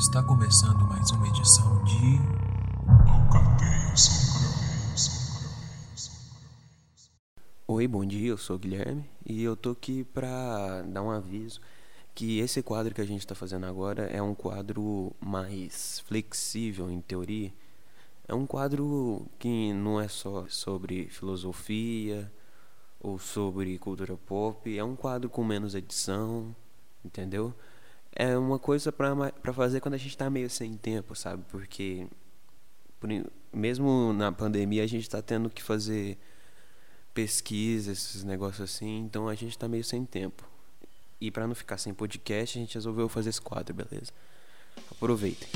Está começando mais uma edição de. Oi, bom dia, eu sou o Guilherme e eu tô aqui pra dar um aviso que esse quadro que a gente está fazendo agora é um quadro mais flexível em teoria. É um quadro que não é só sobre filosofia ou sobre cultura pop, é um quadro com menos edição, entendeu? É uma coisa para fazer quando a gente está meio sem tempo, sabe? Porque por, mesmo na pandemia a gente está tendo que fazer pesquisa, esses negócios assim, então a gente está meio sem tempo. E para não ficar sem podcast, a gente resolveu fazer esse quadro, beleza? Aproveitem.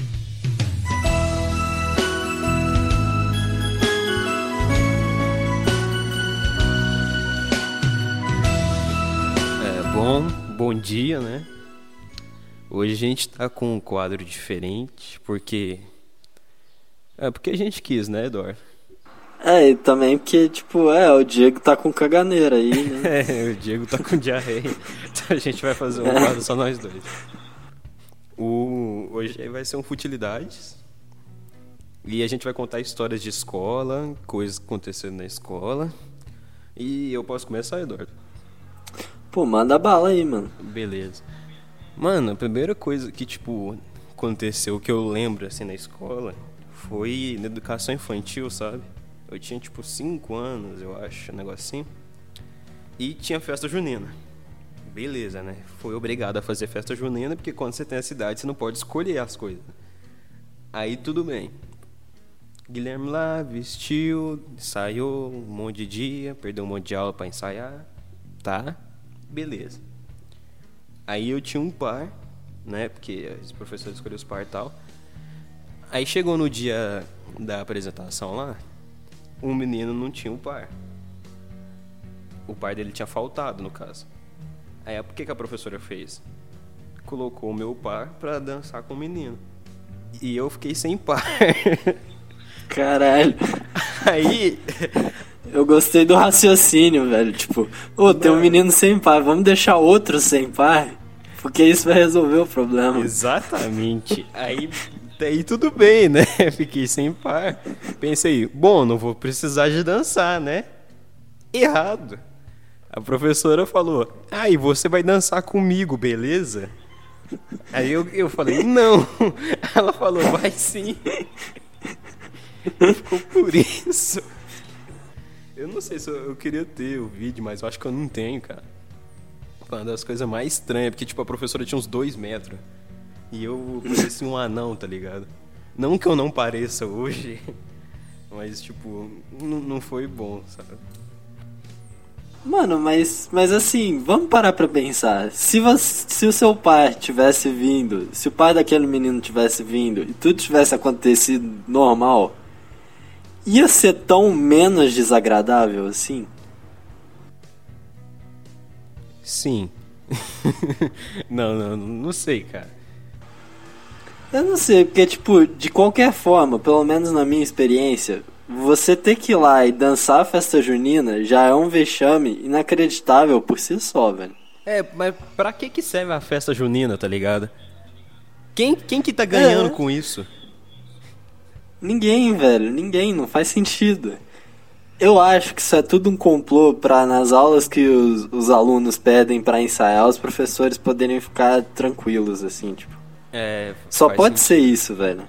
É, bom, bom dia, né? Hoje a gente tá com um quadro diferente, porque. É porque a gente quis, né, Eduardo? É, e também porque, tipo, é, o Diego tá com caganeira aí, né? é, o Diego tá com diarreia. Então a gente vai fazer um quadro só nós dois. O, hoje vai ser um Futilidades. E a gente vai contar histórias de escola, coisas acontecendo na escola. E eu posso começar, Eduardo? Pô, manda bala aí, mano. Beleza. Mano, a primeira coisa que, tipo, aconteceu que eu lembro, assim, na escola foi na educação infantil, sabe? Eu tinha tipo 5 anos, eu acho, um negocinho. E tinha festa junina. Beleza, né? Foi obrigado a fazer festa junina, porque quando você tem a cidade, você não pode escolher as coisas. Aí tudo bem. Guilherme lá vestiu, ensaiou um monte de dia, perdeu um monte de aula para ensaiar. Tá? Beleza. Aí eu tinha um par, né? Porque os professores escolheram os par e tal. Aí chegou no dia da apresentação lá, um menino não tinha um par. O par dele tinha faltado, no caso. Aí, o que, que a professora fez? Colocou o meu par pra dançar com o menino. E eu fiquei sem par. Caralho. Aí. Eu gostei do raciocínio, velho. Tipo, ô, oh, tem um menino sem par, vamos deixar outro sem par? Porque isso vai resolver o problema. Exatamente. Aí Daí tudo bem, né? Fiquei sem par. Pensei, bom, não vou precisar de dançar, né? Errado. A professora falou, ah, e você vai dançar comigo, beleza? Aí eu, eu falei, não. Ela falou, vai sim. Ficou por isso. Eu não sei se eu, eu, queria ter o vídeo, mas eu acho que eu não tenho, cara. Foi uma das coisas mais estranhas, porque tipo, a professora tinha uns dois metros. E eu parecia um anão, tá ligado? Não que eu não pareça hoje, mas, tipo, não foi bom, sabe? Mano, mas, mas assim, vamos parar pra pensar. Se, você, se o seu pai tivesse vindo, se o pai daquele menino tivesse vindo e tudo tivesse acontecido normal, ia ser tão menos desagradável assim? Sim. não, não, não sei, cara. Eu não sei, porque, tipo, de qualquer forma, pelo menos na minha experiência, você ter que ir lá e dançar a festa junina já é um vexame inacreditável por si só, velho. É, mas pra que que serve a festa junina, tá ligado? Quem, quem que tá ganhando é. com isso? Ninguém, velho, ninguém, não faz sentido. Eu acho que isso é tudo um complô para nas aulas que os, os alunos pedem para ensaiar, os professores poderem ficar tranquilos, assim, tipo. É, Só pode sentido. ser isso, velho.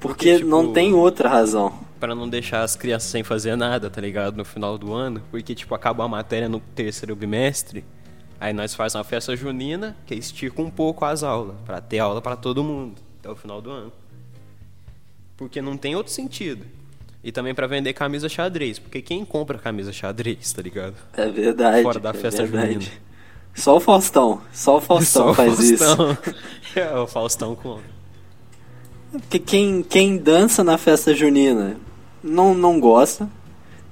Porque, Porque tipo, não tem outra razão. Para não deixar as crianças sem fazer nada, tá ligado? No final do ano. Porque, tipo, acaba a matéria no terceiro bimestre. Aí nós fazemos uma festa junina que estica um pouco as aulas. para ter aula para todo mundo até o final do ano. Porque não tem outro sentido. E também para vender camisa xadrez. Porque quem compra camisa xadrez, tá ligado? É verdade. Fora da é festa verdade. junina. Só o Faustão. Só o Faustão Só faz Faustão. isso. É, o Faustão com. Porque quem, quem dança na festa junina não, não gosta.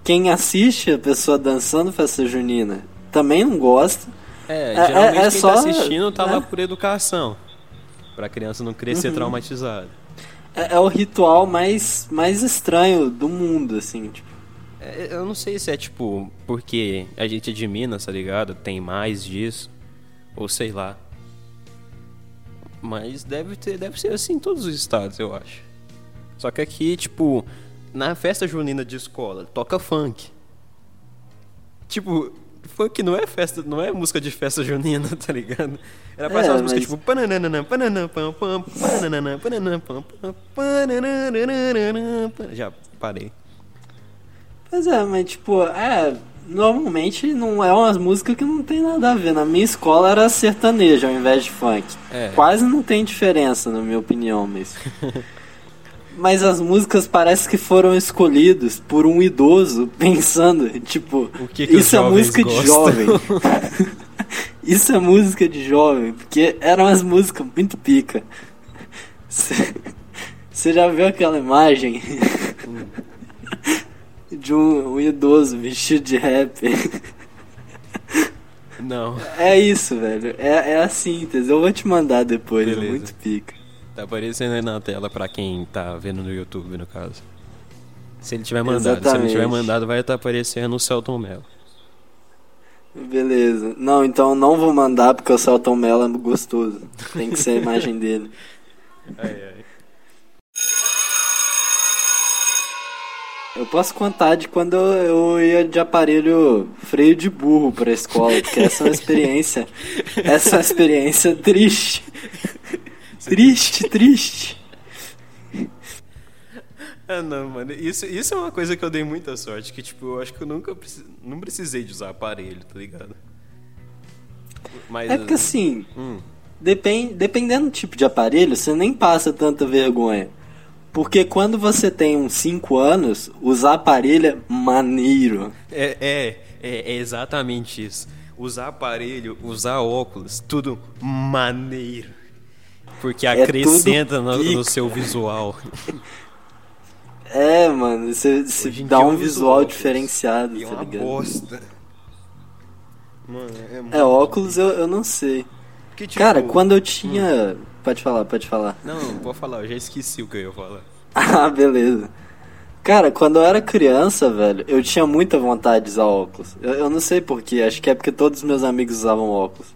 Quem assiste a pessoa dançando festa junina também não gosta. É, é geralmente é, é quem só, tá assistindo tá né? lá por educação. Pra criança não crescer uhum. traumatizada. É, é, o ritual mais, mais estranho do mundo, assim, tipo. É, eu não sei se é tipo porque a gente é de Minas, tá ligado? Tem mais disso. Ou sei lá. Mas deve ter, deve ser assim em todos os estados, eu acho. Só que aqui, tipo, na festa junina de escola, toca funk. Tipo, funk não é festa, não é música de festa junina, tá ligado? Era pra É, ser umas músicas mas- tipo pananana, pananana, pam, pam, pananana, pananana, pam, pam, pananana. Já parei. Pois é, mas tipo, é. Normalmente não é umas músicas que não tem nada a ver. Na minha escola era sertanejo ao invés de funk. É. Quase não tem diferença, na minha opinião, mas. mas as músicas parece que foram escolhidas por um idoso pensando, tipo, que que isso é música de gostam? jovem. isso é música de jovem, porque eram umas músicas muito pica. Você já viu aquela imagem de um, um idoso vestido de rapper? Não, É isso, velho. É, é a síntese. Eu vou te mandar depois. É Beleza. muito pica. Tá aparecendo aí na tela pra quem tá vendo no YouTube, no caso. Se ele tiver mandado, se ele Exatamente. tiver mandado, vai estar aparecendo o Celton Mello. Beleza. Não, então não vou mandar porque o Celton Mello é gostoso. Tem que ser a imagem dele. Ai, ai. Eu posso contar de quando eu, eu ia de aparelho freio de burro pra escola, porque essa é uma experiência. Essa é uma experiência triste. Triste, triste. Ah, não, mano. Isso, isso é uma coisa que eu dei muita sorte. Que, tipo, eu acho que eu nunca não precisei de usar aparelho, tá ligado? Mas. É porque assim, Hum, Depend, dependendo do tipo de aparelho, você nem passa tanta vergonha. Porque quando você tem uns 5 anos, usar aparelho é maneiro. é, é, é, é exatamente isso. Usar aparelho, usar óculos, tudo maneiro. Porque É acrescenta no, no seu visual. É, mano, você, você dá eu um visual óculos. diferenciado, E é tá uma ligado? bosta. Mano, é muito. É, óculos eu, eu não sei. Porque, tipo, Cara, quando eu tinha. Pode falar, pode falar. Não, pode falar, eu já esqueci o que eu ia falar. Ah, beleza. Cara, quando eu era criança, velho, eu tinha muita vontade de usar óculos. Eu, eu não sei porquê, acho que é porque todos os meus amigos usavam óculos.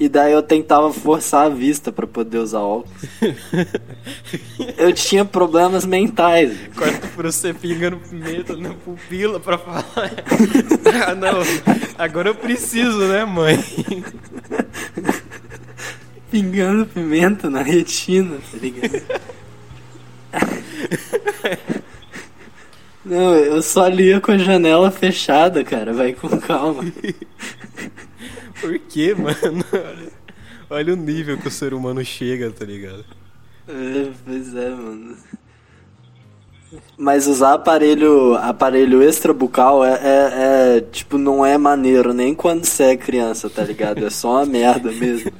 E daí eu tentava forçar a vista pra poder usar óculos. eu tinha problemas mentais. Corta pra você pingando pimenta na pupila pra falar. ah, não. Agora eu preciso, né, mãe? Pingando pimenta na retina, tá ligado? Não, eu só lia com a janela fechada, cara. Vai com calma. Por quê, mano? Olha, olha o nível que o ser humano chega, tá ligado? É, pois é, mano. Mas usar aparelho, aparelho extrabucal é, é, é, tipo, não é maneiro nem quando você é criança, tá ligado? É só uma merda mesmo.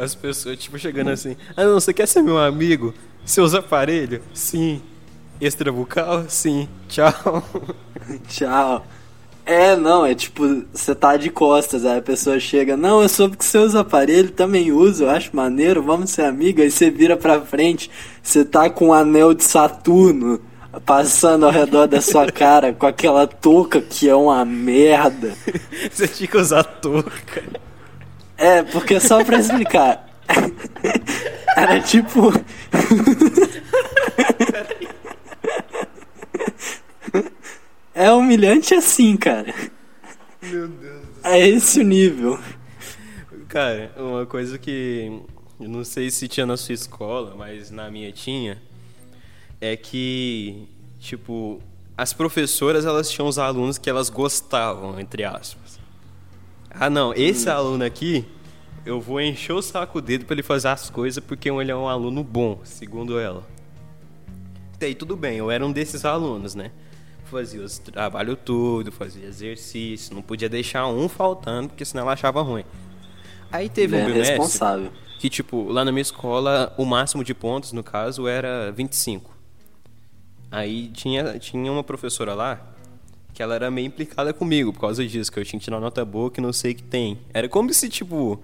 As pessoas, tipo, chegando assim. Ah, não, você quer ser meu amigo? Você usa aparelho? Sim. Extrabucal? Sim. Tchau. Tchau. É, não, é tipo, você tá de costas, aí a pessoa chega, não, eu soube que você usa aparelho, também uso, eu acho maneiro, vamos ser amigo, aí você vira pra frente, você tá com um anel de Saturno passando ao redor da sua cara, com aquela touca que é uma merda. Você tinha que usar touca. É, porque só pra explicar. Era tipo. É humilhante assim, cara. Meu Deus. É esse o nível. Cara, uma coisa que eu não sei se tinha na sua escola, mas na minha tinha, é que, tipo, as professoras elas tinham os alunos que elas gostavam, entre aspas. Ah, não, esse aluno aqui, eu vou encher o saco dele pra ele fazer as coisas porque ele é um aluno bom, segundo ela. Daí tudo bem, eu era um desses alunos, né? Fazia os trabalho tudo, fazia exercício, não podia deixar um faltando, porque senão ela achava ruim. Aí teve um É bimestre responsável. que, tipo, lá na minha escola, o máximo de pontos, no caso, era 25. Aí tinha, tinha uma professora lá que ela era meio implicada comigo por causa disso, que eu tinha que tirar nota boa que não sei que tem. Era como se, tipo,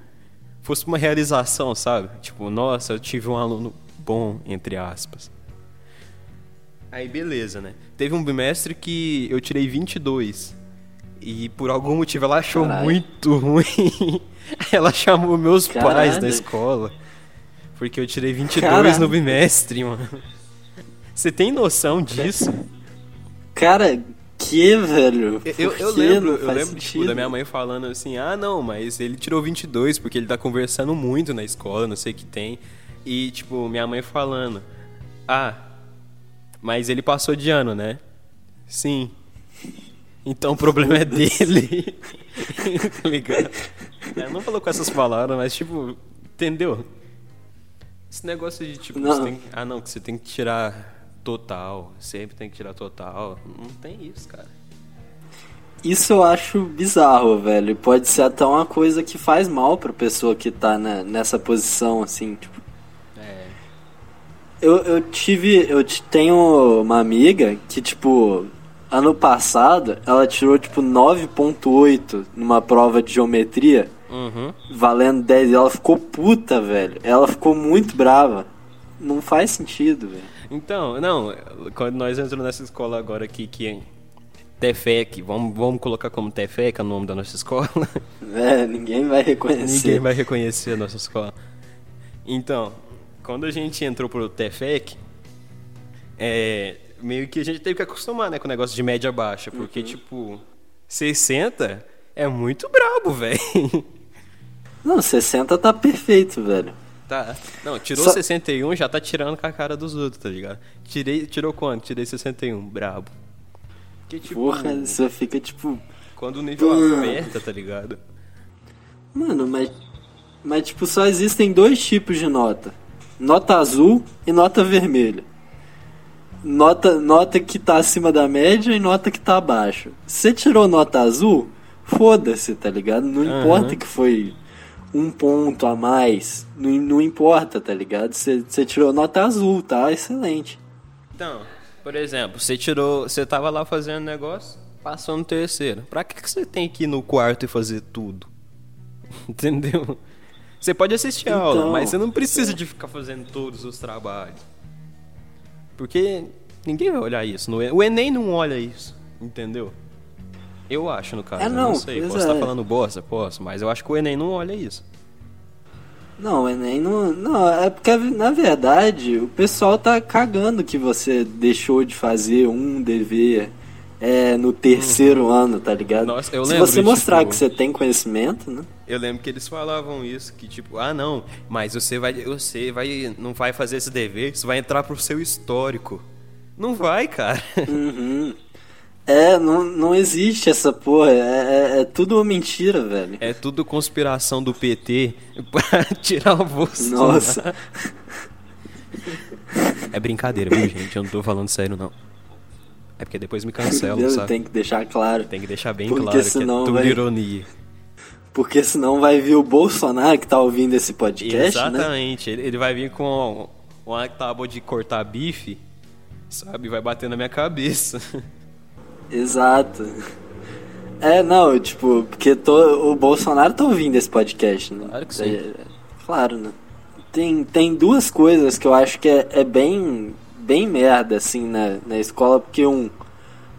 fosse uma realização, sabe? Tipo, nossa, eu tive um aluno bom, entre aspas. Aí beleza, né? Teve um bimestre que eu tirei 22. E por algum motivo ela achou Caralho. muito ruim. ela chamou meus pais Caralho. da escola. Porque eu tirei 22 Caralho. no bimestre, mano. Você tem noção disso? Cara, que, velho? Eu, Por eu lembro, eu lembro tipo, da minha mãe falando assim: ah, não, mas ele tirou 22 porque ele tá conversando muito na escola, não sei o que tem. E, tipo, minha mãe falando: ah, mas ele passou de ano, né? Sim. Então o problema é dele. tá ligado? Ela não falou com essas palavras, mas, tipo, entendeu? Esse negócio de, tipo, Não. você tem, ah, não, que você tem que tirar total, sempre tem que tirar total. Não tem isso, cara. Isso eu acho bizarro, velho. Pode ser até uma coisa que faz mal pra pessoa que tá né, nessa posição, assim, tipo. Eu, eu tive. Eu te- tenho uma amiga que, tipo, ano passado, ela tirou, tipo, 9.8 numa prova de geometria, Uhum. valendo 10. E ela ficou puta, velho. Ela ficou muito brava. Não faz sentido, velho. Então, não, quando nós entramos nessa escola agora aqui, que é Tefec, vamos, vamos colocar como Tefec é o nome da nossa escola. É, ninguém vai reconhecer. Ninguém vai reconhecer a nossa escola. Então, quando a gente entrou pro Tefec, é, meio que a gente teve que acostumar, né, com o negócio de média baixa, porque, tipo, 60 é muito brabo, velho. Não, 60 tá perfeito, velho. Tá. Não, tirou Só- 61, já tá tirando com a cara dos outros, tá ligado? Tirei, tirou quanto? Tirei 61, brabo. Porque, tipo, Porra, você fica tipo. quando o nível Pô. aperta, tá ligado? Mano, mas. Mas, tipo, só existem dois tipos de nota: nota azul e nota vermelha. Nota, nota que tá acima da média e nota que tá abaixo. Você tirou nota azul, foda-se, tá ligado? Não Aham. importa que foi um ponto a mais. Não, não importa, tá ligado? Você você tirou nota azul, tá? Excelente. Então, por exemplo, você tirou. Você tava lá fazendo negócio, passou no terceiro. Pra que, que você tem que ir no quarto e fazer tudo? Entendeu? Você pode assistir a aula, Então, mas você não precisa de ficar fazendo todos os trabalhos. Porque ninguém vai olhar isso. O Enem não olha isso, entendeu? Eu acho, no caso. É, eu não, não sei. Posso é. estar falando bosta? Posso, mas eu acho que o Enem não olha isso. Não, o Enem não. Não, é porque na verdade o pessoal tá cagando que você deixou de fazer um dever é, no terceiro ano, tá ligado? Nossa, eu Se lembro, você mostrar tipo- que você tem conhecimento, né? Eu lembro que eles falavam isso, que tipo, ah não, mas você vai, você vai, não vai fazer esse dever, isso vai entrar pro seu histórico. Não vai, cara. Uhum. É, não, não existe essa porra. É, é- é tudo uma mentira, velho. É tudo conspiração do PT pra tirar o Bolsonaro. Nossa. É brincadeira, viu, gente? Eu não tô falando sério, não. É porque depois me cancelam, Entendeu? sabe? Tem que deixar claro. Tem que deixar bem Porque claro que é senão tudo vai- ironia. Porque senão vai vir o Bolsonaro que tá ouvindo esse podcast, né? Exatamente. Ele, ele vai vir com uma tábua de cortar bife, sabe? Vai bater na minha cabeça. Exato. É, não, tipo, porque to- o Bolsonaro tá ouvindo esse podcast, né? Claro que sim. É, claro, né? Tem, tem duas coisas que eu acho que é, é bem, bem merda, assim, na, na escola, porque um.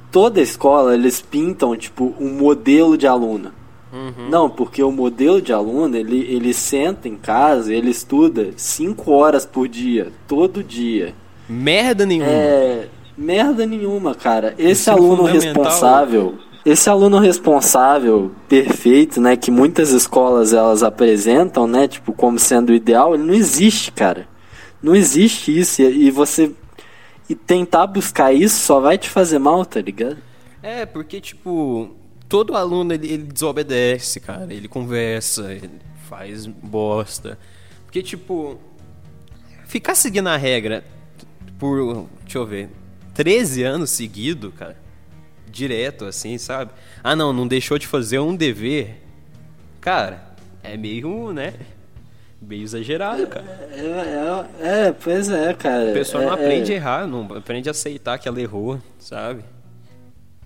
Toda escola eles pintam, tipo, um modelo de aluno. Uhum. Não, porque o modelo de aluno, ele, ele senta em casa, ele estuda cinco horas por dia, todo dia. Merda nenhuma. É. Merda nenhuma, cara. Esse aluno responsável. Esse aluno responsável, perfeito, né? Que muitas escolas elas apresentam, né? Tipo, como sendo o ideal, ele não existe, cara. Não existe isso. E, e você. E tentar buscar isso só vai te fazer mal, tá ligado? É, porque, tipo, todo aluno ele, ele desobedece, cara. Ele conversa, ele faz bosta. Porque, tipo, ficar seguindo a regra por, deixa eu ver, 13 anos seguido, cara, direto, assim, sabe? Ah, não, não deixou de fazer um dever. Cara, é meio, né? Meio exagerado, cara. É, é, é, pois é, cara. A pessoa não É- aprende a é- errar, não aprende a aceitar que ela errou, sabe?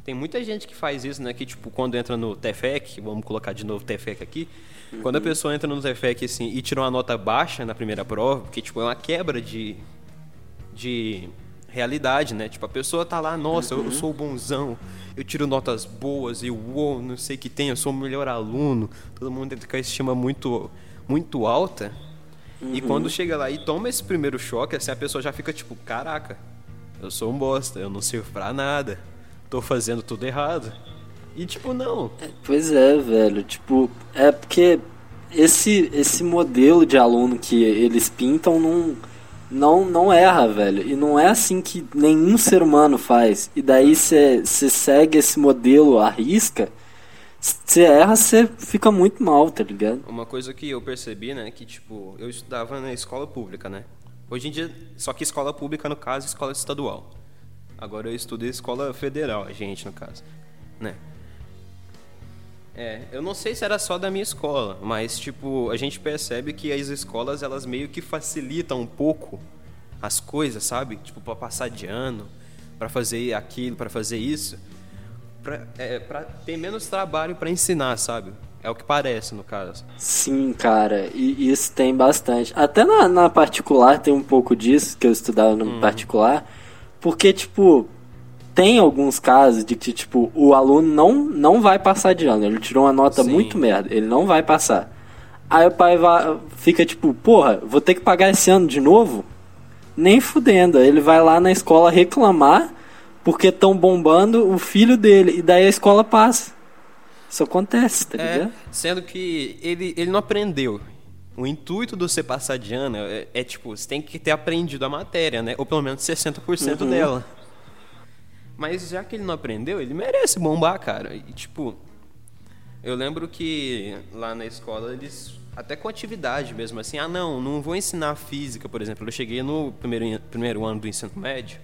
Tem muita gente que faz isso, né? Que, tipo, quando entra no TFEC, vamos colocar de novo TFEC aqui, quando a pessoa entra no TFEC, assim, e tira uma nota baixa na primeira prova, porque, tipo, é uma quebra de, de realidade, né? Tipo, a pessoa tá lá, nossa, eu, eu sou bonzão, eu tiro notas boas, eu uou, não sei o que tem, eu sou o melhor aluno. Todo mundo tem a estima muito, muito alta. E quando chega lá e toma esse primeiro choque, assim, a pessoa já fica tipo, caraca, eu sou um bosta, eu não sirvo pra nada, tô fazendo tudo errado. E tipo, não. Pois é, velho. Tipo, é porque esse, esse modelo de aluno que eles pintam não, não, não erra, velho. E não é assim que nenhum ser humano faz. E daí você segue esse modelo à risca, você erra, você fica muito mal, tá ligado? Uma coisa que eu percebi, né, que tipo, eu estudava na escola pública, né? Hoje em dia, só que escola pública, no caso, escola estadual. Agora eu estudo em escola federal, a gente, no caso, né? É, eu não sei se era só da minha escola, mas tipo, a gente percebe que as escolas elas meio que facilitam um pouco as coisas, sabe? Tipo, para passar de ano, para fazer aquilo, para fazer isso, para é, pra ter menos trabalho para ensinar, sabe? É o que parece no caso. Sim, cara, e isso tem bastante. Até na, na particular tem um pouco disso, que eu estudava no particular, porque, tipo, tem alguns casos de que, tipo, o aluno não, não vai passar de ano. Ele tirou uma nota Sim. muito merda, ele não vai passar. Aí o pai vai, fica tipo, porra, vou ter que pagar esse ano de novo? Nem fudendo. Ele vai lá na escola reclamar porque estão bombando o filho dele. E daí a escola passa. Isso acontece, tá É, ligado? sendo que ele, ele não aprendeu. O intuito do você passar de ano é, é, tipo, você tem que ter aprendido a matéria, né? Ou pelo menos 60% dela. Mas já que ele não aprendeu, ele merece bombar, cara. E tipo, eu lembro que lá na escola eles até com atividade mesmo assim, ah não, não vou ensinar física, por exemplo. Eu cheguei no primeiro primeiro ano do ensino médio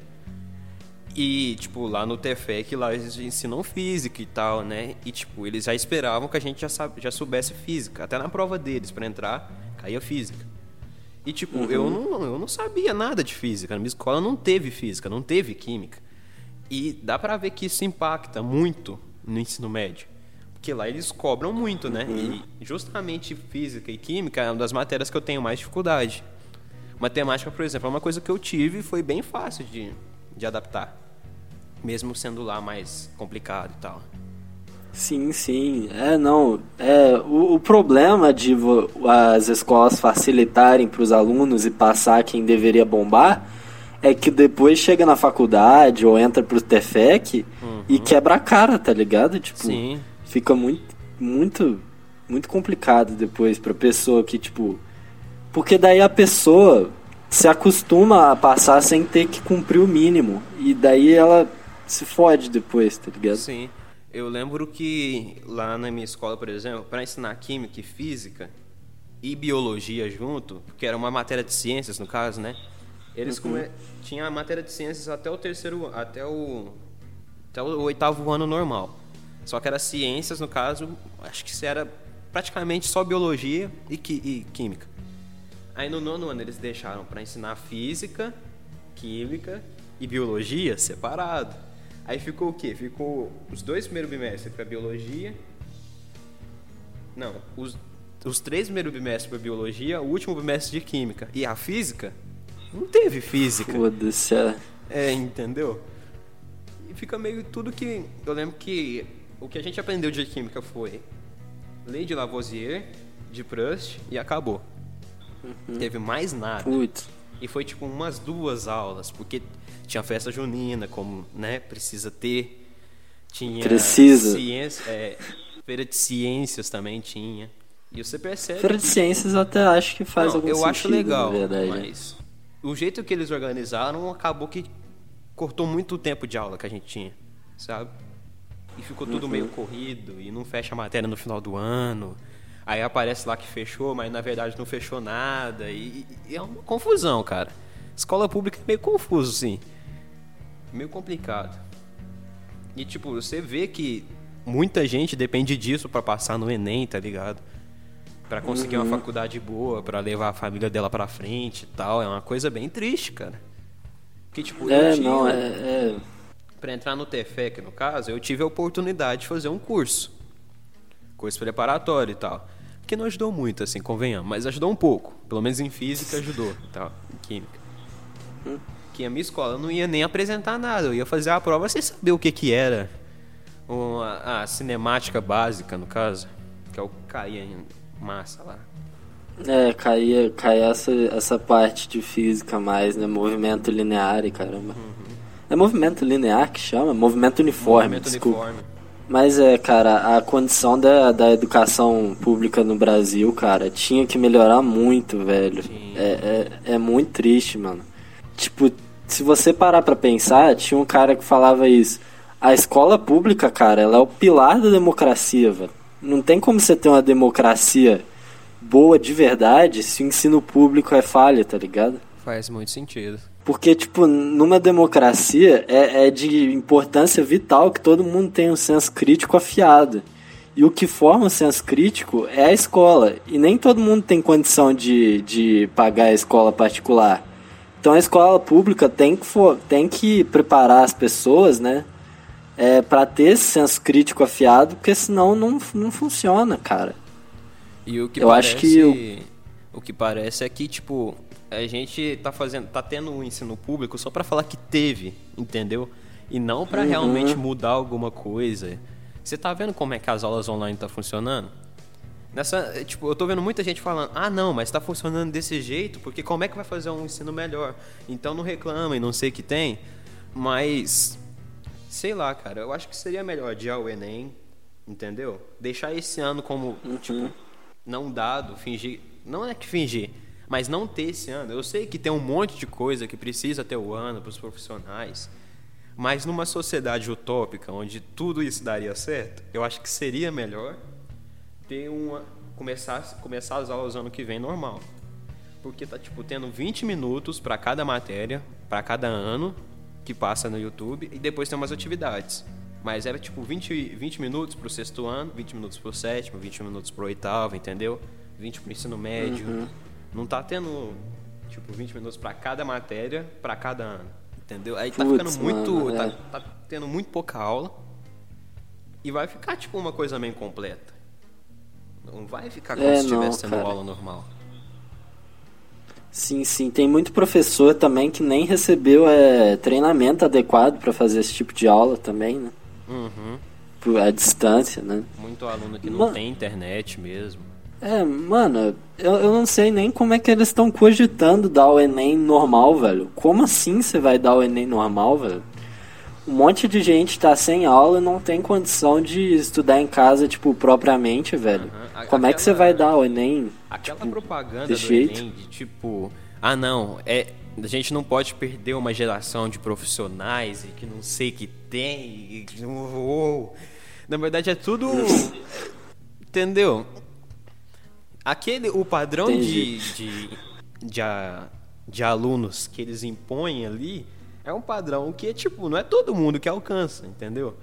e tipo lá no Tefec lá eles ensinam física e tal, né? E tipo, eles já esperavam que a gente já sabe, já soubesse física, até na prova deles para entrar, caía física. E tipo, eu não eu não sabia nada de física, na minha escola não teve física, não teve química. E dá pra ver que isso impacta muito no ensino médio. Porque lá eles cobram muito, né? E justamente física e química é uma das matérias que eu tenho mais dificuldade. Matemática, por exemplo, é uma coisa que eu tive e foi bem fácil de, de adaptar. Mesmo sendo lá mais complicado e tal. Sim, sim. É, não. É, o, o problema de as escolas facilitarem para os alunos e passar quem deveria bombar é que depois chega na faculdade ou entra pro Tefec e quebra a cara, tá ligado? Tipo, Sim. fica muito, muito, muito complicado depois pra pessoa que, tipo. Porque daí a pessoa se acostuma a passar sem ter que cumprir o mínimo. E daí ela se fode depois, tá ligado? Sim. Eu lembro que lá na minha escola, por exemplo, para ensinar química e física e biologia junto, porque era uma matéria de ciências no caso, né? Eles come... tinha a matéria de ciências até o terceiro, até o até o oitavo ano normal. Só que era ciências no caso, acho que era praticamente só biologia e, qui- e química. Aí no nono ano eles deixaram para ensinar física, química e biologia separado. Aí ficou o quê? Ficou os dois primeiros bimestres para biologia. Não, os, os três primeiros bimestres para biologia, o último bimestre de química. E a física? Não teve física. Foda-se. é. É, entendeu? E fica meio tudo que. Eu lembro que o que a gente aprendeu de química foi lei de Lavoisier, de Proust e acabou. Teve mais nada. Putz. E foi tipo umas duas aulas, porque tinha festa junina, como, né, precisa ter. Tinha Precisa. ciência, é, feira de ciências também tinha. E você percebe Feira de que- ciências eu até acho que faz não, algum eu sentido, acho legal, verdade. mas o jeito que eles organizaram acabou que cortou muito o tempo de aula que a gente tinha, sabe? E ficou tudo Uhum. meio corrido e não fecha a matéria no final do ano. Aí aparece lá que fechou, mas na verdade não fechou nada. E, e é uma confusão, cara. Escola pública é meio confuso, sim. Meio complicado. E tipo, você vê que muita gente depende disso pra passar no Enem, tá ligado? Pra conseguir Uhum. uma faculdade boa, pra levar a família dela pra frente e tal. É uma coisa bem triste, cara. Porque, tipo, eu É, tinha... não, é, é. Pra entrar no TFEC, no caso, eu tive a oportunidade de fazer um curso. Curso preparatório e tal. Que não ajudou muito, assim, convenhamos, mas ajudou um pouco. Pelo menos em física ajudou tal, em química. que a minha escola não ia nem apresentar nada. Eu ia fazer a prova sem saber o que que era. Uma, a cinemática básica, no caso. Que é o que caía em massa lá. É, caía, caía essa, essa parte de física mais, né? Movimento linear e caramba. É movimento linear que chama? Movimento uniforme, Movimento desculpa. uniforme. Mas é, cara, a condição da, da educação pública no Brasil, cara, tinha que melhorar muito, velho. É, é, é muito triste, mano. Tipo, se você parar pra pensar, tinha um cara que falava isso. A escola pública, cara, ela é o pilar da democracia, velho. Não tem como você ter uma democracia boa de verdade se o ensino público é falha, tá ligado? Faz muito sentido. Porque, tipo, numa democracia é, é de importância vital que todo mundo tenha um senso crítico afiado. E o que forma o senso crítico é a escola. E nem todo mundo tem condição de, de pagar a escola particular. Então a escola pública tem que, for, tem que preparar as pessoas, né? É, para ter esse senso crítico afiado, porque senão não, não funciona, cara. E o que Eu parece, acho que eu- o que parece é que tipo a gente tá fazendo, tá tendo um ensino público só pra falar que teve, entendeu? E não pra Uhum. realmente mudar alguma coisa. Você tá vendo como é que as aulas online tá funcionando? Nessa, tipo, eu tô vendo muita gente falando: "Ah, não, mas tá funcionando desse jeito, porque como é que vai fazer um ensino melhor?". Então não reclamem, não sei o que tem, mas sei lá, cara, eu acho que seria melhor adiar o ENEM, entendeu? Deixar esse ano como, tipo, não dado, fingir. Não é que fingir, mas não ter esse ano. Eu sei que tem um monte de coisa que precisa ter o ano para os profissionais, mas numa sociedade utópica onde tudo isso daria certo, eu acho que seria melhor ter uma começar começar as aulas ano que vem normal. Porque tá tipo tendo 20 minutos para cada matéria, para cada ano que passa no YouTube e depois tem umas atividades. Mas era tipo 20, 20 minutos pro sexto ano, 20 minutos pro sétimo, 20 minutos pro oitavo, entendeu? 20 pro ensino médio. Não tá tendo tipo 20 minutos para cada matéria, para cada ano, entendeu? Aí tá Putz, ficando muito, mano, tá, é. tá tendo muito pouca aula. E vai ficar tipo uma coisa meio completa. Não vai ficar como É, se estivesse tendo cara. aula normal. Sim, sim. Tem muito professor também que nem recebeu é, treinamento adequado para fazer esse tipo de aula também, né? Uhum. Por- À distância, né? Muito aluno que não Mano. tem internet mesmo. É, mano, eu, eu não sei nem como é que eles estão cogitando dar o Enem normal, velho. Como assim você vai dar o Enem normal, velho? Um monte de gente tá sem aula e não tem condição de estudar em casa, tipo, propriamente, velho. A- Como é que você aquela- vai dar o Enem? Aquela Tipo, propaganda do jeito? Enem de tipo, ah não, é, a gente não pode perder uma geração de profissionais e que não sei que tem. E, uou. Na verdade é tudo. entendeu? Aquele, o padrão de, Entendi. de, de, a- de alunos que eles impõem ali é um padrão que é tipo, não é todo mundo que alcança, entendeu?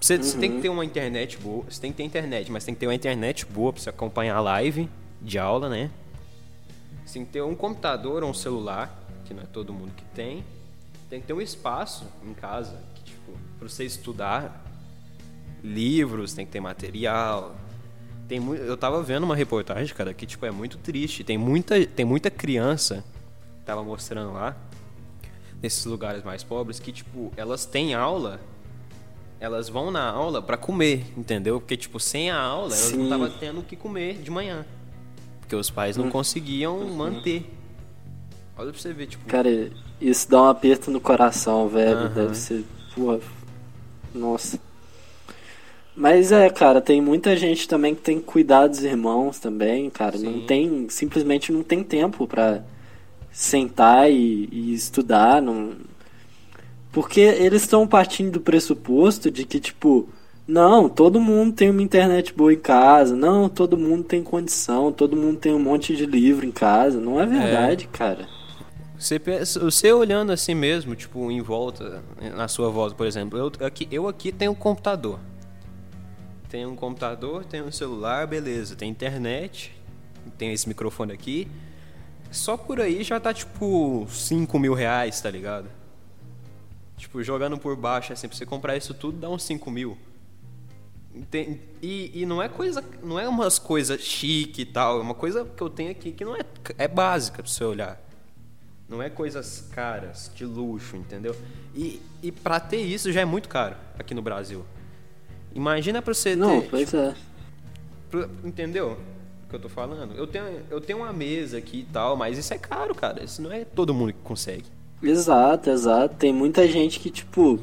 Você, você tem que ter uma internet boa, você tem que ter internet, mas tem que ter uma internet boa pra você acompanhar a live de aula, né? Você tem que ter um computador ou um celular, que não é todo mundo que tem. Tem que ter um espaço em casa, que, tipo, pra você estudar livros, tem que ter material. Tem mu- eu tava vendo uma reportagem, cara, que tipo é muito triste. Tem muita, tem muita criança tava mostrando lá nesses lugares mais pobres que tipo elas têm aula, elas vão na aula pra comer, entendeu? Porque tipo sem a aula elas não Sim. estavam tendo o que comer de manhã, porque os pais não conseguiam manter. Olha pra você ver, tipo, Cara, isso dá um aperto no coração, velho. Aham. Deve ser. Porra. Nossa. Mas é, cara, tem muita gente também que tem que cuidar dos irmãos também, cara. Não Sim. tem. Simplesmente não tem tempo pra sentar e, e estudar. Não... Porque eles estão partindo do pressuposto de que, tipo, não, todo mundo tem uma internet boa em casa, não, todo mundo tem condição, todo mundo tem um monte de livro em casa. Não é verdade, cara. Você, pensa- você olhando assim mesmo, tipo, em volta, na sua volta, por exemplo, eu aqui, eu aqui tenho um computador. Tenho um computador, tenho um celular, beleza. Tem internet, tem esse microfone aqui. Só por aí já tá tipo 5 mil reais, tá ligado? Tipo, jogando por baixo, assim, pra você comprar isso tudo dá uns 5 mil. Enten- E, e não é coisa. Não é umas coisas chique e tal. É uma coisa que eu tenho aqui que não é. É básica pra você olhar. Não é coisas caras, de luxo, entendeu? E, e pra ter isso já é muito caro aqui no Brasil. Imagina pra você Não, ter. pois é. Pra- Entendeu o que eu tô falando? Eu tenho, eu tenho uma mesa aqui e tal, mas isso é caro, cara. Isso não é todo mundo que consegue. Exato, exato. Tem muita gente que, tipo,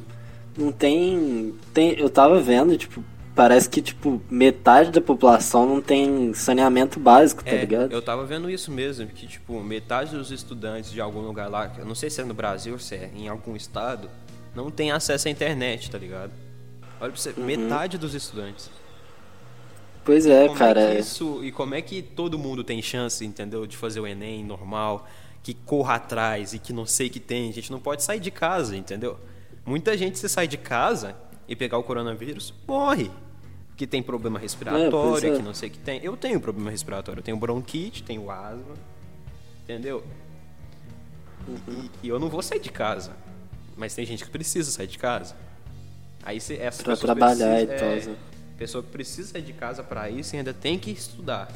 não tem. tem eu tava vendo, tipo, parece que, tipo, metade da população não tem saneamento básico, tá é, ligado? eu tava vendo isso mesmo, que tipo, metade dos estudantes de algum lugar lá, eu não sei se é no Brasil, se é em algum estado, não tem acesso à internet, tá ligado? Olha pra você, metade dos estudantes. Pois é, como cara. é isso e como é que todo mundo tem chance, entendeu, de fazer o ENEM normal, que corra atrás e que não sei que tem, a gente não pode sair de casa, entendeu? Muita gente se sai de casa e pegar o coronavírus, morre. Que tem problema respiratório, é. que não sei que tem. Eu tenho problema respiratório, eu tenho bronquite, tenho asma, entendeu? Uhum. E, e eu não vou sair de casa. Mas tem gente que precisa sair de casa. Aí você, essa Pra trabalhar e precisa, tal, é, né? Pessoa que precisa sair de casa pra isso e ainda tem que estudar.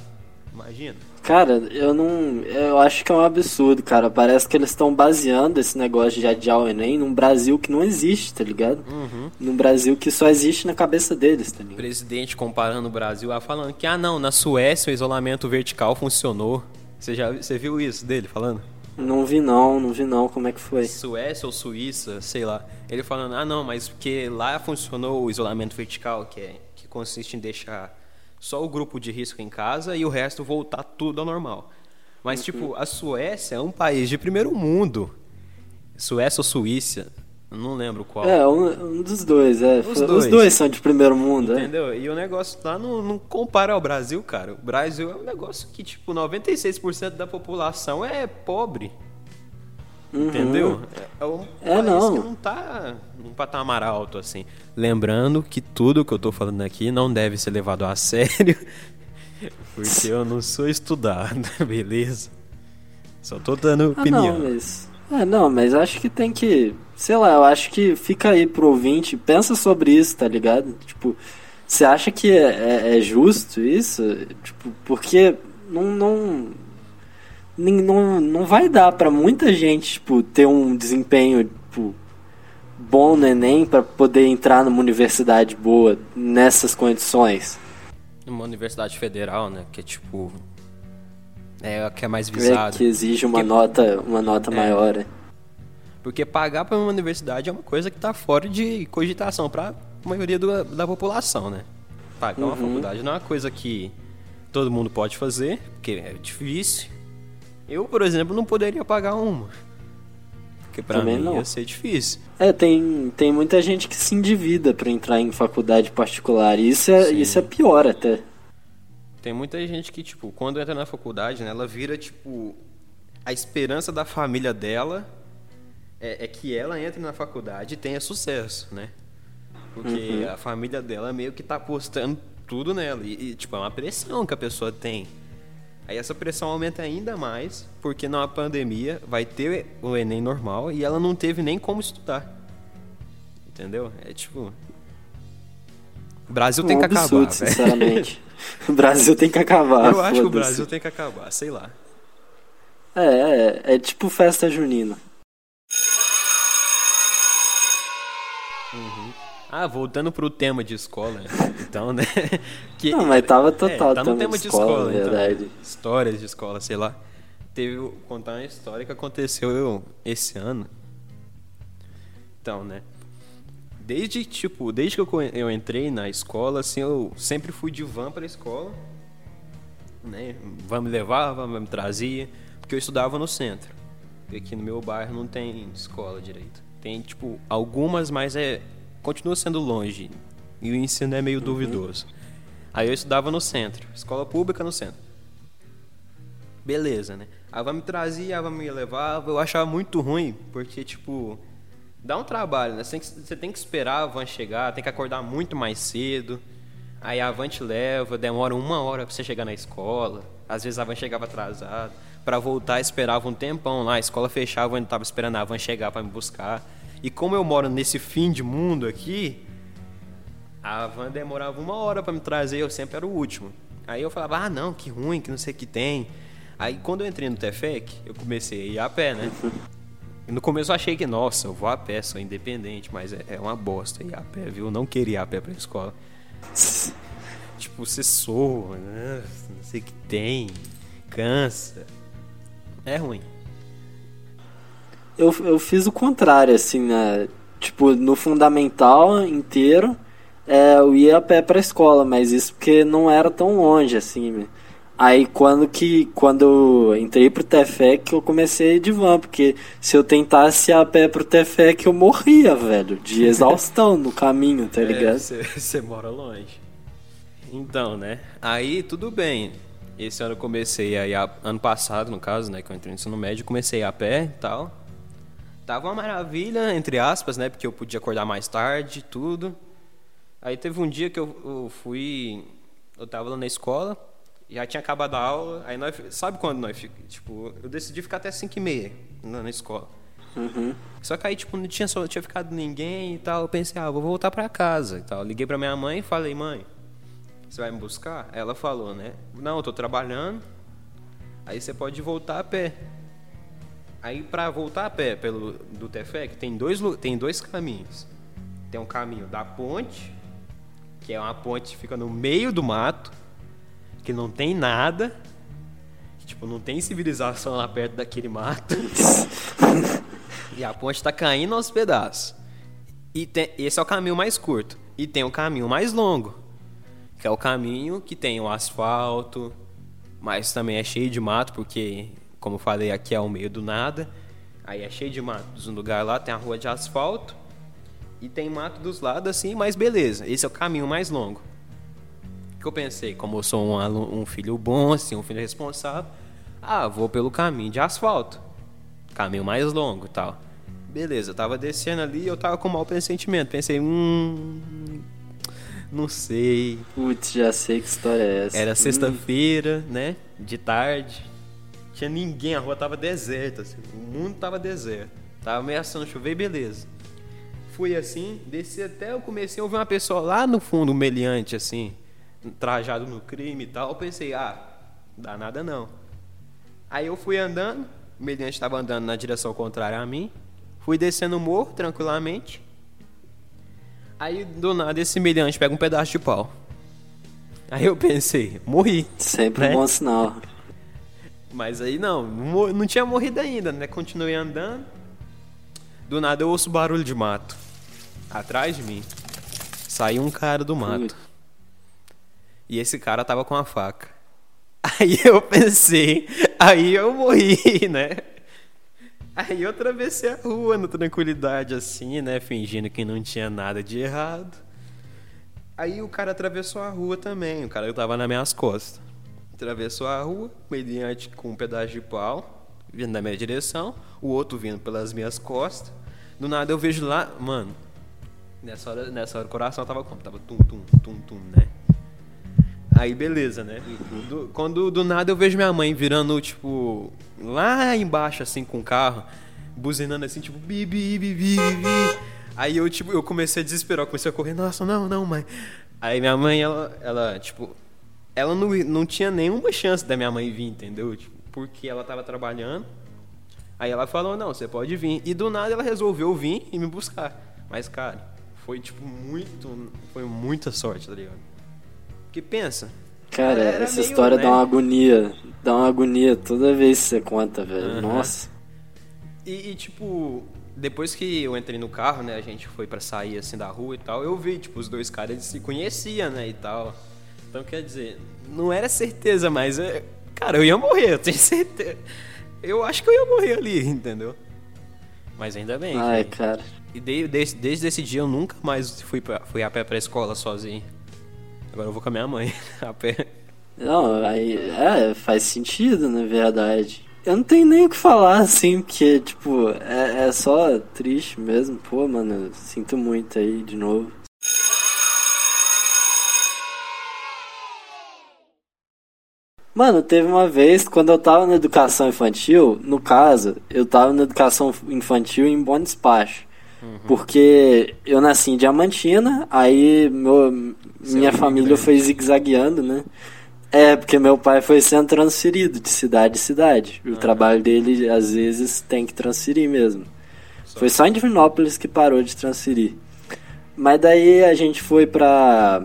Imagina. Cara, eu não. Eu acho que é um absurdo, cara. Parece que eles estão baseando esse negócio de adiar o Enem num Brasil que não existe, tá ligado? Uhum. Num Brasil que só existe na cabeça deles, tá O ligado? presidente comparando o Brasil, ah, falando que, ah, não, na Suécia o isolamento vertical funcionou. Você já você viu isso dele falando? Não vi não, não vi não como é que foi. Suécia ou Suíça, sei lá. Ele falando, ah, não, mas porque lá funcionou o isolamento vertical, que, é, que consiste em deixar só o grupo de risco em casa e o resto voltar tudo ao normal. Mas, tipo, a Suécia é um país de primeiro mundo. Suécia ou Suíça, não lembro qual. É, um, um dos dois, é. Os dois. dois. são de primeiro mundo, é. Entendeu? E o negócio lá não, não compara ao Brasil, cara. O Brasil é um negócio que, tipo, 96% da população é pobre. Uhum. Entendeu? É, é um É, país não. que não tá num patamar alto, assim. Lembrando que tudo que eu tô falando aqui não deve ser levado a sério. Porque eu não sou estudado, beleza? Só tô dando Ah, opinião. não, mas. É, não, mas acho que tem que. Sei lá, eu acho que fica aí pro ouvinte, pensa sobre isso, tá ligado? Tipo, você acha que é, é- é justo isso? Tipo, porque não. não não, não vai dar pra muita gente, tipo, ter um desempenho, tipo, bom no Enem pra poder entrar numa universidade boa nessas condições. Numa universidade federal, né? Que é tipo. É a que é mais É, visada. que exige uma Porque- nota, uma nota É. maior. né? Porque pagar para uma universidade é uma coisa que está fora de cogitação para a maioria do- da população, né? Pagar uma Uhum. faculdade não é uma coisa que todo mundo pode fazer, porque é difícil. Eu, por exemplo, não poderia pagar uma. Porque para Também mim não. ia ser difícil. É, tem, tem muita gente que se endivida pra entrar em faculdade particular. E isso é, Sim. isso é pior até. Tem muita gente que, tipo, quando entra na faculdade, né, ela vira, tipo, a esperança da família dela é, é que ela entre na faculdade e tenha sucesso, né? Porque Uhum. a família dela meio que tá apostando tudo nela. E, e, tipo, é uma pressão que a pessoa tem. Aí essa pressão aumenta ainda mais, porque na pandemia vai ter o Enem normal e ela não teve nem como estudar. Entendeu? É tipo. O Brasil tem um que absurdo, acabar, sinceramente. o Brasil tem que acabar. Eu acho que o. Brasil tem que acabar, sei lá. É, é, é tipo festa junina. Ah, voltando pro tema de escola, então, né? Que, Não, mas tava total é, tá no tema de de escola, na então. verdade. Histórias de escola, sei lá. Teve contar uma história que aconteceu eu, esse ano. Então, né? Desde tipo, desde que eu, eu entrei na escola, assim, eu sempre fui de van pra escola, né? Van me levava, van me trazia, porque eu estudava no centro. E aqui no meu bairro não tem escola direito. Tem tipo algumas, mas é continua sendo longe e o ensino é meio duvidoso. Aí eu estudava no centro, escola pública no centro. Beleza, né? A van me trazia, a van me levava, eu achava muito ruim, porque tipo, dá um trabalho, né? Você tem, que, você tem que esperar a van chegar, tem que acordar muito mais cedo. Aí a van te leva, demora uma hora pra você chegar na escola. Às vezes a van chegava atrasada. Pra voltar, esperava um tempão lá. A escola fechava, eu ainda tava esperando a van chegar pra me buscar. E como eu moro nesse fim de mundo aqui, a van demorava uma hora pra me trazer, eu sempre era o último. Aí eu falava, ah não, que ruim, que não sei o que tem. Aí quando eu entrei no Tefec, eu comecei a ir a pé, né? No começo eu achei que, nossa, eu vou a pé, sou independente, mas é, é uma bosta ir a pé, viu? Eu não queria ir a pé pra escola. tipo, você soa, né? não sei o que tem, cansa. É ruim. Eu, eu fiz o contrário, assim, né? Tipo, no fundamental inteiro, é, eu ia a pé pra escola, mas isso porque não era tão longe, assim, né? Aí quando que quando eu entrei pro Tefec eu comecei de van, porque se eu tentasse ir a pé pro Tefec eu morria, velho, de exaustão no caminho, tá ligado? Você mora longe. Então, né? Aí tudo bem. Esse ano eu comecei aí, a- ano passado, no caso, né? Que eu entrei no ensino médio, comecei a pé e tal. Tava uma maravilha, entre aspas, né? Porque eu podia acordar mais tarde, tudo. Aí teve um dia que eu, eu fui. Eu tava lá na escola, já tinha acabado a aula. Aí nós. Sabe quando nós Tipo, eu decidi ficar até 5 e meia na, na escola. Só que aí, tipo, não tinha, só, não tinha ficado ninguém e tal. Eu pensei, ah, vou voltar pra casa e tal. Liguei pra minha mãe e falei, mãe, você vai me buscar? Ela falou, né? Não, eu tô trabalhando. Aí você pode voltar a pé. Aí pra voltar a pé pelo do Tefec tem dois tem dois caminhos. Tem um caminho da ponte, que é uma ponte que fica no meio do mato, que não tem nada, tipo não tem civilização lá perto daquele mato. e a ponte tá caindo aos pedaços. E tem- esse é o caminho mais curto. E tem o caminho mais longo, que é o caminho que tem o asfalto, mas também é cheio de mato, porque, como falei, aqui é o meio do nada. Aí é cheio de mato. Um lugar lá tem a rua de asfalto e tem mato dos lados assim, mas beleza, esse é o caminho mais longo. O que eu pensei, como eu sou um, alu- um filho bom, assim, um filho responsável, ah, vou pelo caminho de asfalto, caminho mais longo e tal. Beleza, eu tava descendo ali e eu tava com mau pressentimento. Pensei, hum. Não sei. Putz, já sei que história é essa. Era sexta-feira, né? De tarde. Tinha ninguém, a rua tava deserta, assim. O mundo tava deserto. Tava ameaçando chover e beleza. Fui assim, desci até eu comecei a ouvir uma pessoa lá no fundo, meliante, assim, trajado no crime e tal. Eu pensei, ah, dá nada não. Aí eu fui andando, o meliante estava andando na direção contrária a mim. Fui descendo o morro tranquilamente. Aí do nada esse meliante pega um pedaço de pau. Aí eu pensei, morri. Sempre né? um bom sinal. Mas aí não, não tinha morrido ainda, né? Continuei andando. Do nada eu ouço barulho de mato. Atrás de mim. Saiu um cara do mato. E esse cara tava com a faca. Aí eu pensei, aí eu morri, né? Aí eu atravessei a rua na tranquilidade assim, né? Fingindo que não tinha nada de errado. Aí o cara atravessou a rua também, o cara tava nas minhas costas. Atravessou a rua, mediante com um pedaço de pau, vindo na minha direção, o outro vindo pelas minhas costas. Do nada eu vejo lá, mano, nessa hora, nessa hora o coração tava como? Tava tum, tum, tum, tum, né? Aí beleza, né? Do- quando do nada eu vejo minha mãe virando, tipo, lá embaixo, assim, com o carro, buzinando assim, tipo, bi, bi, bi, bi, bi, bi. Aí eu, tipo, eu comecei a desesperar, comecei a correr, nossa, não, não, mãe. Aí minha mãe, ela, ela tipo, ela não, não tinha nenhuma chance da minha mãe vir, entendeu? Tipo, porque ela tava trabalhando. Aí ela falou, não, você pode vir. E do nada ela resolveu vir e me buscar. Mas, cara, foi, tipo, muito, foi muita sorte, tá ligado? Porque pensa, Cara, Era essa meio, história né? dá uma agonia. Dá uma agonia toda vez que você conta, velho. Aham. Nossa. E, e, tipo, depois que eu entrei no carro, né, a gente foi pra sair assim da rua e tal, eu vi, tipo, os dois caras eles se conheciam, né, e tal. Então, quer dizer, não era certeza, mas, é, cara, eu ia morrer, eu tenho certeza. Eu acho que eu ia morrer ali, entendeu? Mas ainda bem. Ai, que- cara. E de- desde, desde esse dia eu nunca mais fui, pra, fui a pé pra escola sozinho. Agora eu vou com a minha mãe a pé. Não, aí, é, faz sentido, na verdade. Eu não tenho nem o que falar, assim, porque, tipo, é, é só triste mesmo. Pô, mano, sinto muito aí de novo. Mano, teve uma vez, quando eu tava na educação infantil, no caso, eu tava na educação infantil em Bom Despacho. Porque eu nasci em Diamantina, aí meu, minha família foi zigue-zagueando, né? É, porque meu pai foi sendo transferido de cidade em cidade. O trabalho dele, às vezes, tem que transferir mesmo. Foi só em Divinópolis que parou de transferir. Mas daí a gente foi pra,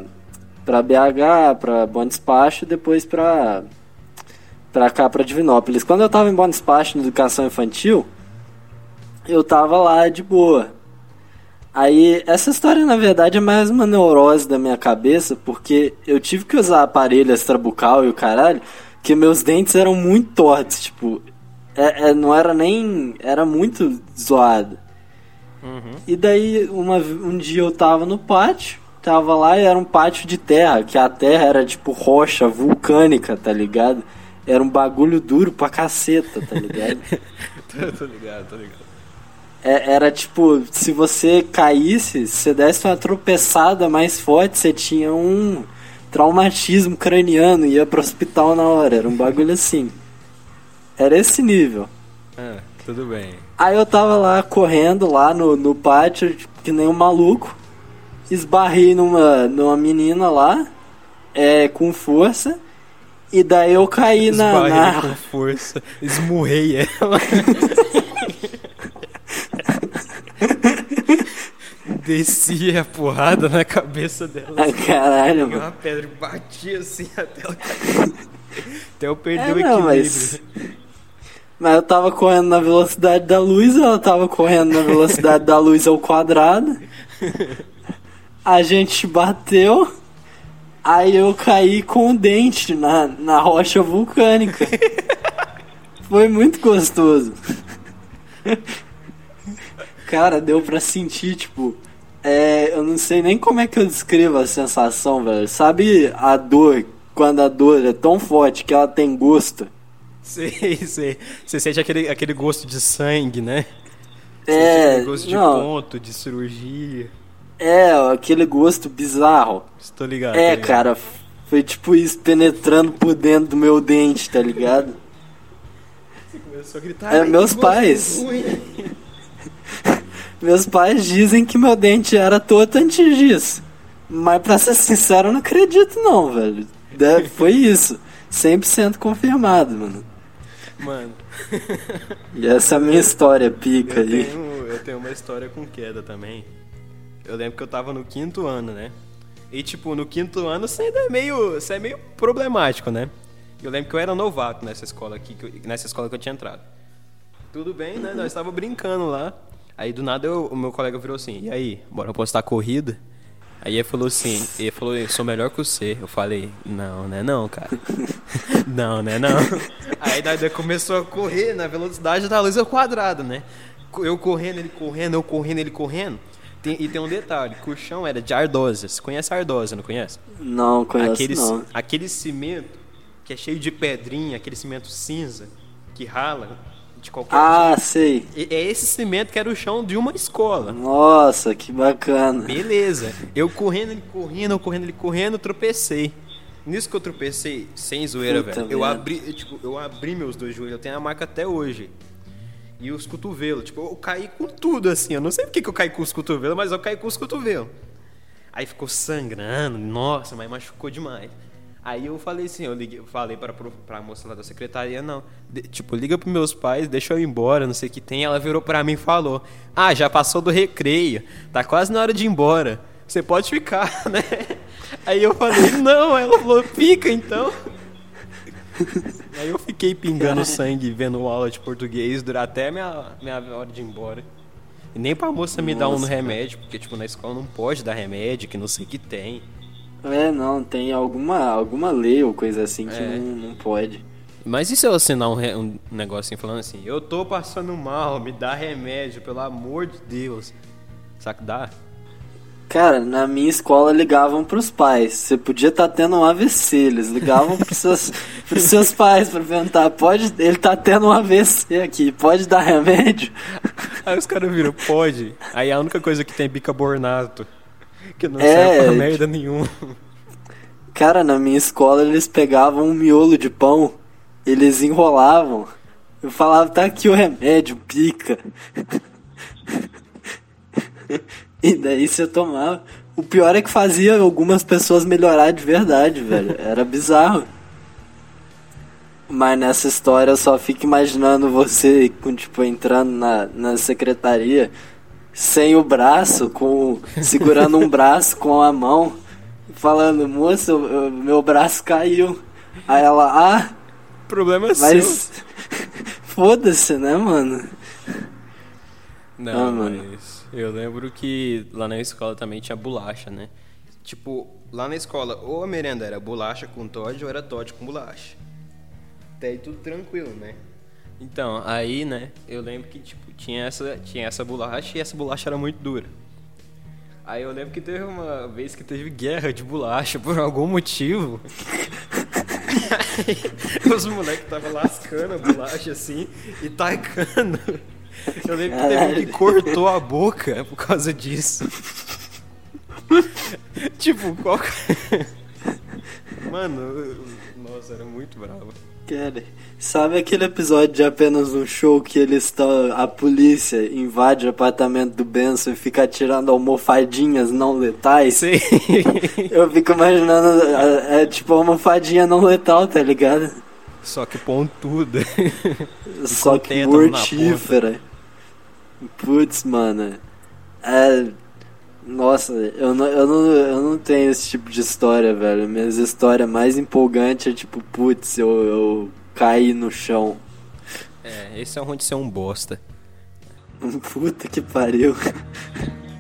pra BH, pra Bom Despacho, e depois pra, pra cá, pra Divinópolis. Quando eu tava em Bom Despacho, na educação infantil, eu tava lá de boa. Aí, essa história na verdade é mais uma neurose da minha cabeça, porque eu tive que usar aparelho extrabucal e o caralho, que meus dentes eram muito tortos, tipo, é, é, não era nem. era muito zoado. E daí, uma, um dia eu tava no pátio, tava lá e era um pátio de terra, que a terra era tipo rocha vulcânica, tá ligado? Era um bagulho duro pra caceta, tá ligado? tô, tô ligado, tô ligado. É- era tipo, se você caísse, se você desse uma tropeçada mais forte, você tinha um traumatismo craniano, ia pro hospital na hora. Era um bagulho assim. Era esse nível. Ah, tudo bem. Aí eu tava lá correndo lá no, no pátio, que nem um maluco. Esbarrei numa, numa menina lá, é, com força. E daí eu caí na. Esbarrei na... com força, esmurrei ela. Desci a porrada na cabeça dela. Ah, caralho, mano. uma pedra e bati assim até ela. Até eu perder É, o não, equilíbrio. mas. Mas eu tava correndo na velocidade da luz, ela tava correndo na velocidade da luz ao quadrado. A gente bateu, aí eu caí com o dente na, na rocha vulcânica. Foi muito gostoso. Cara, deu pra sentir, tipo. É, eu não sei nem como é que eu descrevo a sensação, velho. Sabe a dor, quando a dor é tão forte que ela tem gosto? Sei, sei. Você sente aquele, aquele gosto de sangue, né? Você É, sente aquele gosto de não. ponto, de cirurgia. É, aquele gosto bizarro. Estou ligado. É, ligado. cara, foi tipo isso penetrando por dentro do meu dente, tá ligado? Começou a gritar. É, "Ai, que meus pais. ruim." Meus pais dizem que meu dente era torto antes disso. Mas pra ser sincero, eu não acredito não, velho. Deve- foi isso. 100% confirmado, mano. Mano, E essa é a minha história pica eu aí. tenho, eu tenho uma história com queda também. Eu lembro que eu tava no quinto ano, né? E tipo, no quinto ano você ainda é meio. Você é meio problemático, né? Eu lembro que eu era novato nessa escola aqui, nessa escola que eu tinha entrado. Tudo bem, né? Nós estávamos brincando lá. Aí do nada eu- o meu colega virou assim, e aí, bora postar corrida? Aí ele falou assim, ele falou, eu sou melhor que você. Eu falei, não, né não, cara. não, né não. Aí daí começou a correr na velocidade da luz ao quadrado, né? Eu correndo, ele correndo, eu correndo, ele correndo. Tem- e tem um detalhe, que o chão era de ardosa. Você conhece a ardosa, não conhece? Não, conheço aquele, não. aquele cimento que é cheio de pedrinha, aquele cimento cinza, que rala de qualquer Ah, sei. jeito. E- É esse cimento que era o chão de uma escola. Nossa, que bacana. Beleza. Eu correndo, ele correndo, eu correndo, ele correndo, tropecei. Nisso que eu tropecei, sem zoeira, Puta velho. Eu abri, eu, tipo, eu abri meus dois joelhos, eu tenho a marca até hoje. E os cotovelos, tipo, eu caí com tudo assim. Eu não sei porque que eu caí com os cotovelos, mas eu caí com os cotovelos. Aí ficou sangrando, nossa, mas machucou demais. Aí eu falei assim, eu liguei, eu falei pro- pra moça lá da secretaria, não. de- tipo, liga pros meus pais, deixa eu ir embora, não sei o que tem. Ela virou pra mim e falou: Ah, já passou do recreio, tá quase na hora de ir embora. Você pode ficar, né? Aí eu falei, não, ela falou, fica então. Aí eu fiquei pingando sangue vendo aula de português durar até minha, minha hora de ir embora. E nem pra moça me dar um Nossa, remédio, porque tipo, na escola não pode dar remédio, que não sei o que tem. É, não, tem alguma, alguma lei ou coisa assim que É. não, não pode. Mas e se eu assinar um, re- um negocinho falando assim, eu tô passando mal, me dá remédio, pelo amor de Deus. Sabe que dá? Cara, na minha escola ligavam pros pais. Você podia estar tendo um AVC. Eles ligavam pros seus, pros seus pais pra perguntar: pode, ele tá tendo um AVC aqui, pode dar remédio? Aí os caras viram, pode. Aí a única coisa que tem é bicarbonato. Que não É, serve pra tipo- merda nenhuma. Cara, na minha escola eles pegavam um miolo de pão, eles enrolavam. Eu falava: tá aqui o remédio, pica. E daí você tomava. O pior é que fazia algumas pessoas melhorar de verdade, velho. Era bizarro. Mas nessa história eu só fico imaginando você, tipo, entrando na, na secretaria sem o braço, com segurando um braço com a mão, falando, moça, eu- eu- meu braço caiu. Aí ela, ah, problema é mas seu. foda-se, né, mano? Não, Ah, mano. mas eu lembro que lá na escola também tinha bolacha, né? Tipo, lá na escola, ou a merenda era bolacha com Todd ou era Todd com bolacha. Até aí tudo tranquilo, né? Então, aí, né, eu lembro que, tipo, tinha essa, tinha essa bolacha e essa bolacha era muito dura. Aí eu lembro que teve uma vez que teve guerra de bolacha por algum motivo. Aí, os moleques estavam lascando a bolacha assim e tacando. Eu lembro que teve um que cortou a boca por causa disso. tipo, qual. Mano, nossa, era muito bravo. Cara, sabe aquele episódio de apenas um show que eles estão. A polícia invade o apartamento do Benson e fica atirando almofadinhas não letais? Sei. Eu fico imaginando. É, é tipo almofadinha não letal, tá ligado? Só que pontuda. Só que mortífera. Putz, mano. É. Nossa, eu não, eu, não, eu não tenho esse tipo de história, velho. Minhas histórias mais empolgantes é tipo, putz, eu, eu caí no chão. É, esse é onde ser um bosta. Puta que pariu.